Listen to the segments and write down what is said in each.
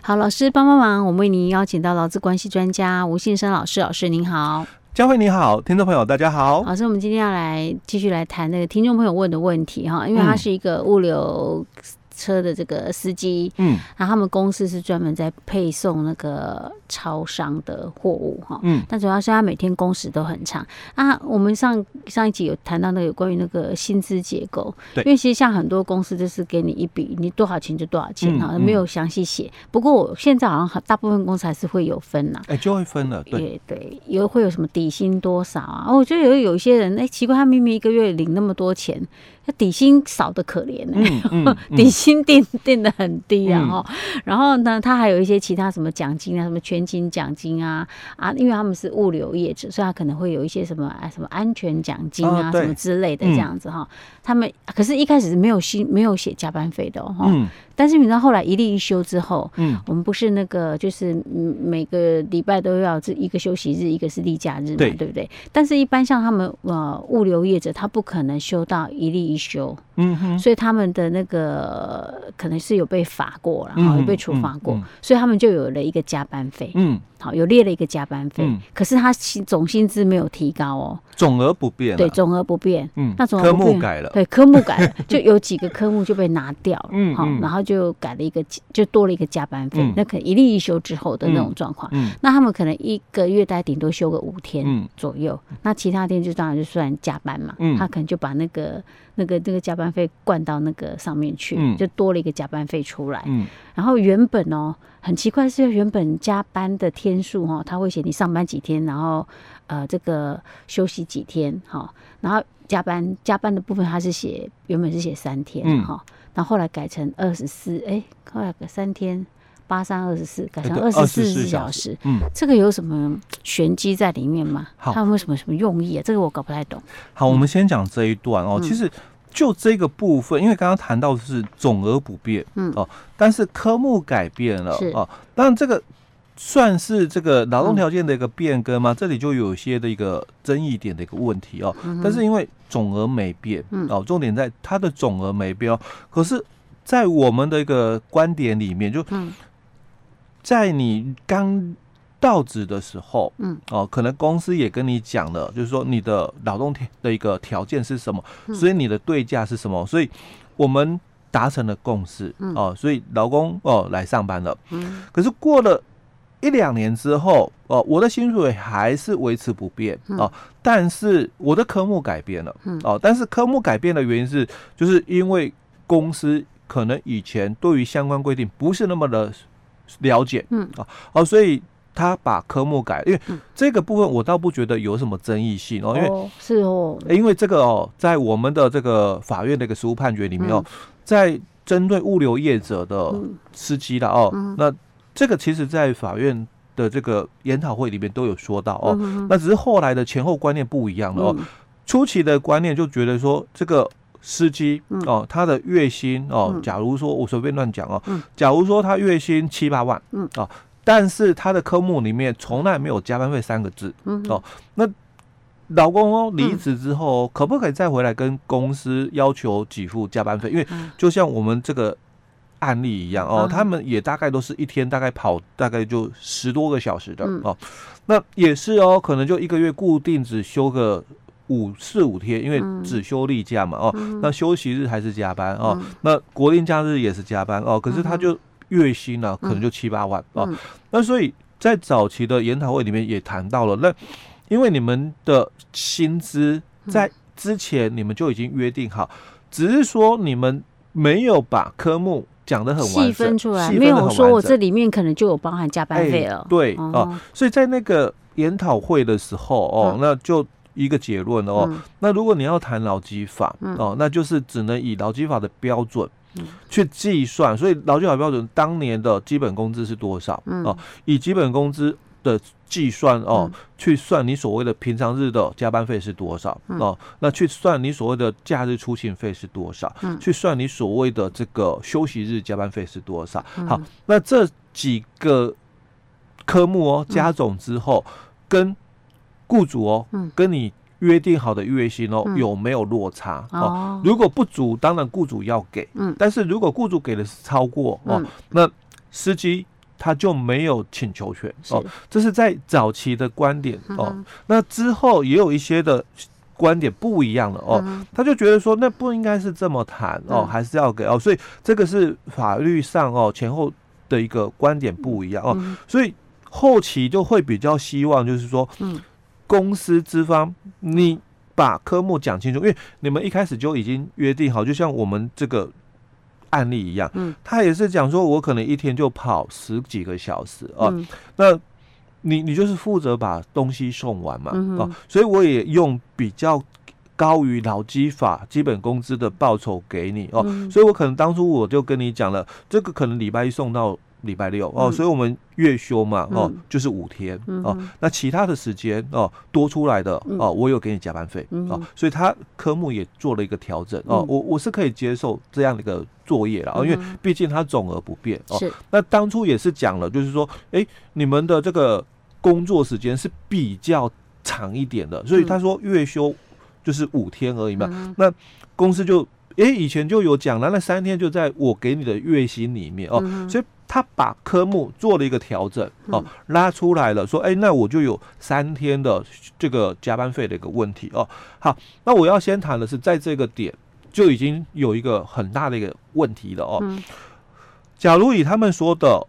好，老师帮帮忙，我们为您邀请到劳资关系专家吴信生老师，老师您好，佳慧你好，听众朋友大家好，老师，我们今天要来继续来谈那个听众朋友问的问题哈，因为它是一个物流。车的这个司机，嗯，然后他们公司是专门在配送那个超商的货物哈，嗯，但主要是他每天工时都很长。啊。我们上上一集有谈到那个有关于那个薪资结构，对，因为其实像很多公司就是给你一笔，你多少钱就多少钱哈，没有详细写。不过我现在好像大部分公司还是会有分呐，哎，就会分了，对。对，有会有什么底薪多少啊？我觉得有有一些人，哎，奇怪，他明明一个月领那么多钱。底薪少的可怜呢、欸，嗯嗯嗯、底薪定定的很低啊，哈、嗯，然后呢，他还有一些其他什么奖金啊，什么全勤奖金啊，啊，因为他们是物流业者，所以他可能会有一些什么啊，什么安全奖金啊，什么之类的这样子哈。嗯、他们可是一开始是没有薪，没有写加班费的哦，嗯。但是你知道后来一例一休之后，嗯，我们不是那个就是每个礼拜都要这一个休息日，一个是例假日嘛，对，对不对？但是，一般像他们呃物流业者，他不可能休到一例一休，嗯哼，所以他们的那个可能是有被罚过，然后有被处罚过，所以他们就有了一个加班费，嗯。好，有列了一个加班费，嗯、可是他薪总薪资没有提高哦，总额不变，对，总额不变，嗯，那科目改了，对，科目改了，就有几个科目就被拿掉了，嗯，好，然后就改了一个，就多了一个加班费，嗯、那可能一例一休之后的那种状况，嗯，那他们可能一个月大概顶多休个五天左右，嗯、那其他天就当然就算加班嘛，嗯，他可能就把那个那个那个加班费灌到那个上面去，嗯、就多了一个加班费出来，嗯，然后原本哦。很奇怪，是原本加班的天数哈，他会写你上班几天，然后呃这个休息几天哈，然后加班加班的部分他是写原本是写三天哈，嗯、然后后来改成二十四，哎，后来改三天八三二十四，改成二十四小时，嗯，这个有什么玄机在里面吗？好他有没有什么什么用意啊？这个我搞不太懂。好，我们先讲这一段哦，嗯、其实。就这个部分，因为刚刚谈到的是总额不变，嗯哦，但是科目改变了，是哦，当然这个算是这个劳动条件的一个变更吗？嗯、这里就有些的一个争议点的一个问题哦。嗯、但是因为总额没变，嗯哦，重点在它的总额没变，可是，在我们的一个观点里面，就在你刚。到职的时候，嗯，哦，可能公司也跟你讲了，就是说你的劳动的一个条件是什么，所以你的对价是什么，所以我们达成了共识，哦，所以劳工哦来上班了，嗯，可是过了一两年之后，哦，我的薪水还是维持不变，哦，但是我的科目改变了，哦，但是科目改变的原因是，就是因为公司可能以前对于相关规定不是那么的了解，嗯，啊，哦，所以。他把科目改，因为这个部分我倒不觉得有什么争议性哦，因为是哦，因为这个哦，在我们的这个法院的一个实务判决里面哦，在针对物流业者的司机的哦，那这个其实在法院的这个研讨会里面都有说到哦，那只是后来的前后观念不一样了哦，初期的观念就觉得说这个司机哦，他的月薪哦，假如说我随便乱讲哦，假如说他月薪七八万，嗯。啊。但是他的科目里面从来没有加班费三个字，嗯、哦，那老公哦离职之后，嗯、可不可以再回来跟公司要求给付加班费？因为就像我们这个案例一样哦，嗯、他们也大概都是一天大概跑大概就十多个小时的、嗯、哦，那也是哦，可能就一个月固定只休个五四五天，因为只休例假嘛哦，嗯、那休息日还是加班哦，嗯、那国定假日也是加班哦，可是他就。月薪呢、啊，可能就七八万啊。那所以在早期的研讨会里面也谈到了，那因为你们的薪资在之前你们就已经约定好，只是说你们没有把科目讲的很细分出来，没有说我这里面可能就有包含加班费了。欸、对啊，哦、所以在那个研讨会的时候哦，嗯、那就一个结论哦，嗯、那如果你要谈劳基法哦，那就是只能以劳基法的标准。去计算，所以劳基法标准当年的基本工资是多少？嗯、哦，以基本工资的计算哦，嗯、去算你所谓的平常日的加班费是多少？嗯、哦，那去算你所谓的假日出勤费是多少？嗯、去算你所谓的这个休息日加班费是多少？嗯、好，那这几个科目哦，加总之后，嗯、跟雇主哦，嗯、跟你。约定好的月薪哦，有没有落差？哦，如果不足，当然雇主要给。嗯，但是如果雇主给的是超过哦，那司机他就没有请求权哦。这是在早期的观点哦。那之后也有一些的观点不一样了哦。他就觉得说，那不应该是这么谈哦，还是要给哦。所以这个是法律上哦前后的一个观点不一样哦。所以后期就会比较希望就是说，公司资方你把科目讲清楚，因为你们一开始就已经约定好，就像我们这个。案例一样，嗯，他也是讲说，我可能一天就跑十几个小时啊，嗯、那你你就是负责把东西送完嘛，嗯、哼啊，所以我也用比较高于劳基法基本工资的报酬给你哦，嗯、所以我可能当初我就跟你讲了，这个可能礼拜一送到。礼拜六哦，所以我们月休嘛哦，就是五天哦。那其他的时间哦，多出来的哦，我有给你加班费哦。所以他科目也做了一个调整哦。我我是可以接受这样的一个作业了，因为毕竟它总额不变哦。那当初也是讲了，就是说，哎，你们的这个工作时间是比较长一点的，所以他说月休就是五天而已嘛。那公司就哎以前就有讲了，那三天就在我给你的月薪里面哦，所以。他把科目做了一个调整哦，拉出来了，说，哎，那我就有三天的这个加班费的一个问题哦。好，那我要先谈的是，在这个点就已经有一个很大的一个问题了哦。假如以他们说的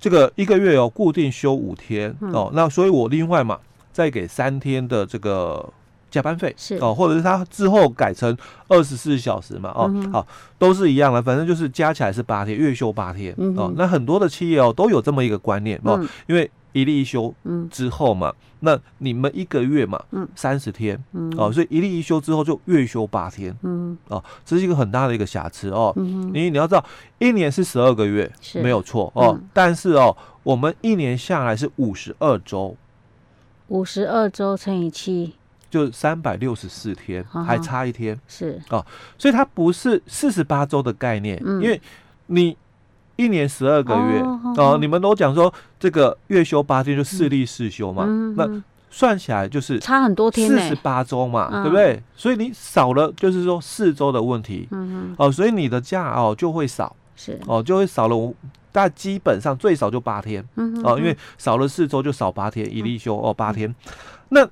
这个一个月哦，固定休五天哦，那所以我另外嘛再给三天的这个。加班费是哦，或者是他之后改成二十四小时嘛，哦，好，都是一样的，反正就是加起来是八天，月休八天哦。那很多的企业哦都有这么一个观念哦，因为一例一休之后嘛，那你们一个月嘛，三十天哦，所以一例一休之后就月休八天，嗯，哦，这是一个很大的一个瑕疵哦。你你要知道，一年是十二个月没有错哦，但是哦，我们一年下来是五十二周，五十二周乘以七。就三百六十四天，还差一天是。哦，所以它不是四十八周的概念，嗯、因为你一年十二个月哦，你们都讲说这个月休八天就四例四休嘛，嗯、那算起来就是差很多天，四十八周嘛，对不对？所以你少了就是说四周的问题，嗯哦，所以你的假哦就会少，是。哦就会少了，但基本上最少就八天，哦，因为少了四周就少八天，一例休哦八天，那。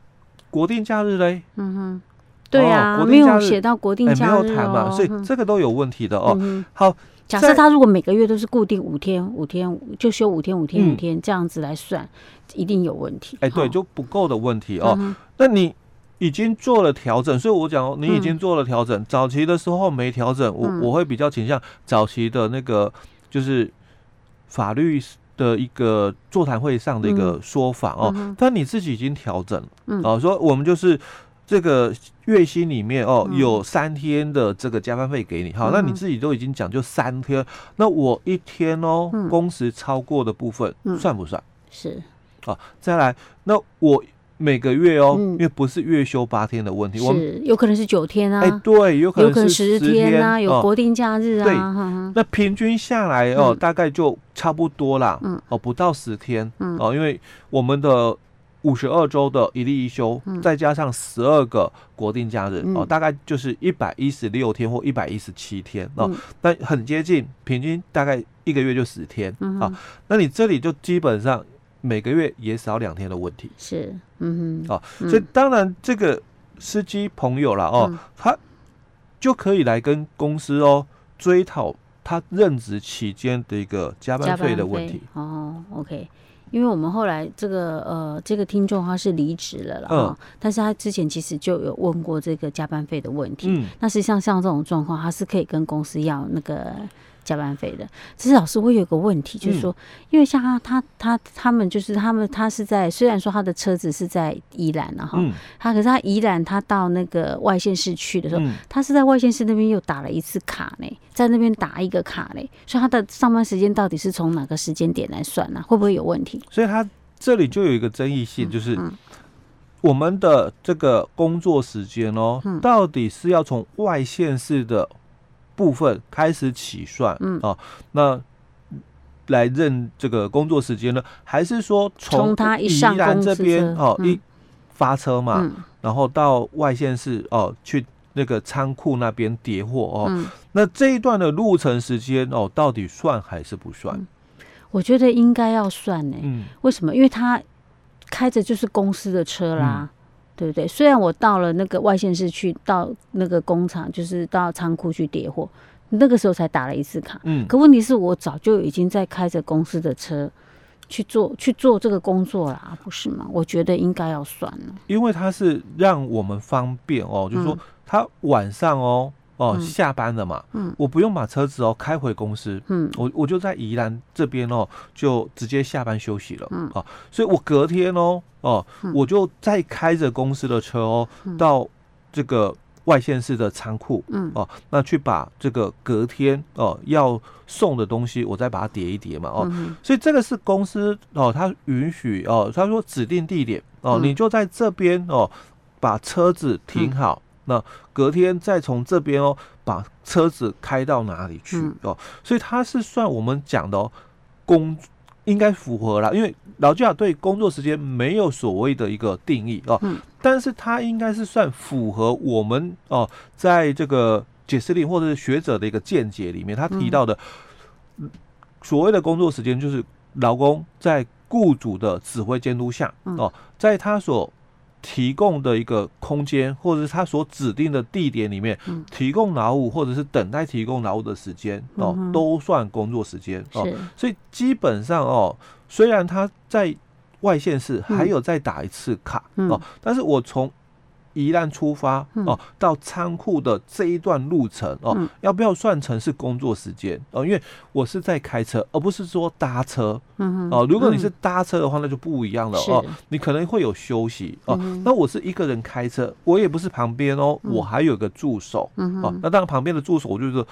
国定假日嘞？嗯哼，对啊，国定假日没有写到国定假日，没有谈嘛，所以这个都有问题的哦。好，假设他如果每个月都是固定五天，五天就休五天，五天五天这样子来算，一定有问题。哎，对，就不够的问题哦。那你已经做了调整，所以我讲你已经做了调整。早期的时候没调整，我我会比较倾向早期的那个就是法律。的一个座谈会上的一个说法哦，但你自己已经调整了，嗯、哦，说我们就是这个月薪里面哦，嗯、有三天的这个加班费给你，好，嗯、那你自己都已经讲就三天，那我一天哦，嗯、工时超过的部分算不算？是，啊，再来，那我。每个月哦，因为不是月休八天的问题，是有可能是九天啊。哎，对，有可能是十天啊，有国定假日啊。对，那平均下来哦，大概就差不多啦。嗯，哦，不到十天。嗯，哦，因为我们的五十二周的一例一休，再加上十二个国定假日，哦，大概就是一百一十六天或一百一十七天哦。但很接近，平均大概一个月就十天。啊，那你这里就基本上。每个月也少两天的问题。是，嗯哼，哦，所以当然这个司机朋友了哦，他就可以来跟公司哦追讨他任职期间的一个加班费的问题。哦。OK，因为我们后来这个呃这个听众他是离职了啦，嗯，但是他之前其实就有问过这个加班费的问题，嗯，那实际上像这种状况，他是可以跟公司要那个。加班费的，其实老师，我有个问题，就是说，因为像他他他他们就是他们他是在虽然说他的车子是在宜兰了哈，他可是他宜兰他到那个外县市去的时候，他是在外县市那边又打了一次卡呢，在那边打一个卡呢，所以他的上班时间到底是从哪个时间点来算呢？会不会有问题？所以他这里就有一个争议性，就是我们的这个工作时间哦，到底是要从外县市的。部分开始起算，嗯啊，那来认这个工作时间呢？还是说从他宜兰这边哦一发车嘛，然后到外线市哦去那个仓库那边叠货哦，那这一段的路程时间哦到底算还是不算？我觉得应该要算呢。嗯，为什么？因为他开着就是公司的车啦，嗯、对不对？虽然我到了那个外县市去，到那个工厂，就是到仓库去叠货，那个时候才打了一次卡。嗯，可问题是我早就已经在开着公司的车去做去做这个工作啦，不是吗？我觉得应该要算了，因为他是让我们方便哦，就是说他晚上哦。哦，下班了嘛，嗯，我不用把车子哦开回公司，嗯，我我就在宜兰这边哦，就直接下班休息了，嗯，啊，所以我隔天哦，哦，嗯、我就再开着公司的车哦，嗯、到这个外县市的仓库，嗯，哦，那去把这个隔天哦要送的东西，我再把它叠一叠嘛，哦，嗯、所以这个是公司哦，他允许哦，他说指定地点哦，嗯、你就在这边哦，把车子停好。嗯那隔天再从这边哦，把车子开到哪里去哦？所以它是算我们讲的哦，工应该符合了，因为劳基法对工作时间没有所谓的一个定义哦，但是它应该是算符合我们哦，在这个解释令或者是学者的一个见解里面，他提到的所谓的工作时间就是劳工在雇主的指挥监督下哦，在他所提供的一个空间，或者是他所指定的地点里面，提供劳务或者是等待提供劳务的时间哦，都算工作时间哦。所以基本上哦，虽然他在外县市还有再打一次卡哦，但是我从宜兰出发哦，到仓库的这一段路程哦，要不要算成是工作时间哦？因为我是在开车，而不是说搭车。哦，如果你是搭车的话，那就不一样了哦。你可能会有休息哦。那我是一个人开车，我也不是旁边哦，我还有个助手。哦，那当然旁边的助手我就是。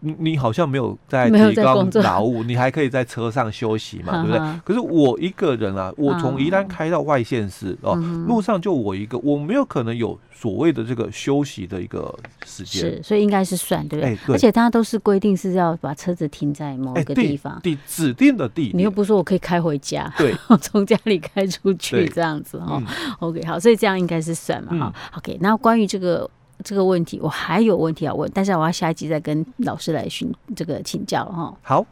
你你好像没有在提供劳务，你还可以在车上休息嘛，对不对？可是我一个人啊，我从宜兰开到外县市哦，路上就我一个，我没有可能有所谓的这个休息的一个时间。是，所以应该是算对不对？而且大家都是规定是要把车子停在某一个地方，地指定的地。你又不是说我可以开回家，对，从家里开出去这样子哈。OK，好，所以这样应该是算嘛哈。OK，那关于这个。这个问题我还有问题要问，但是我要下一集再跟老师来询这个请教哈。好。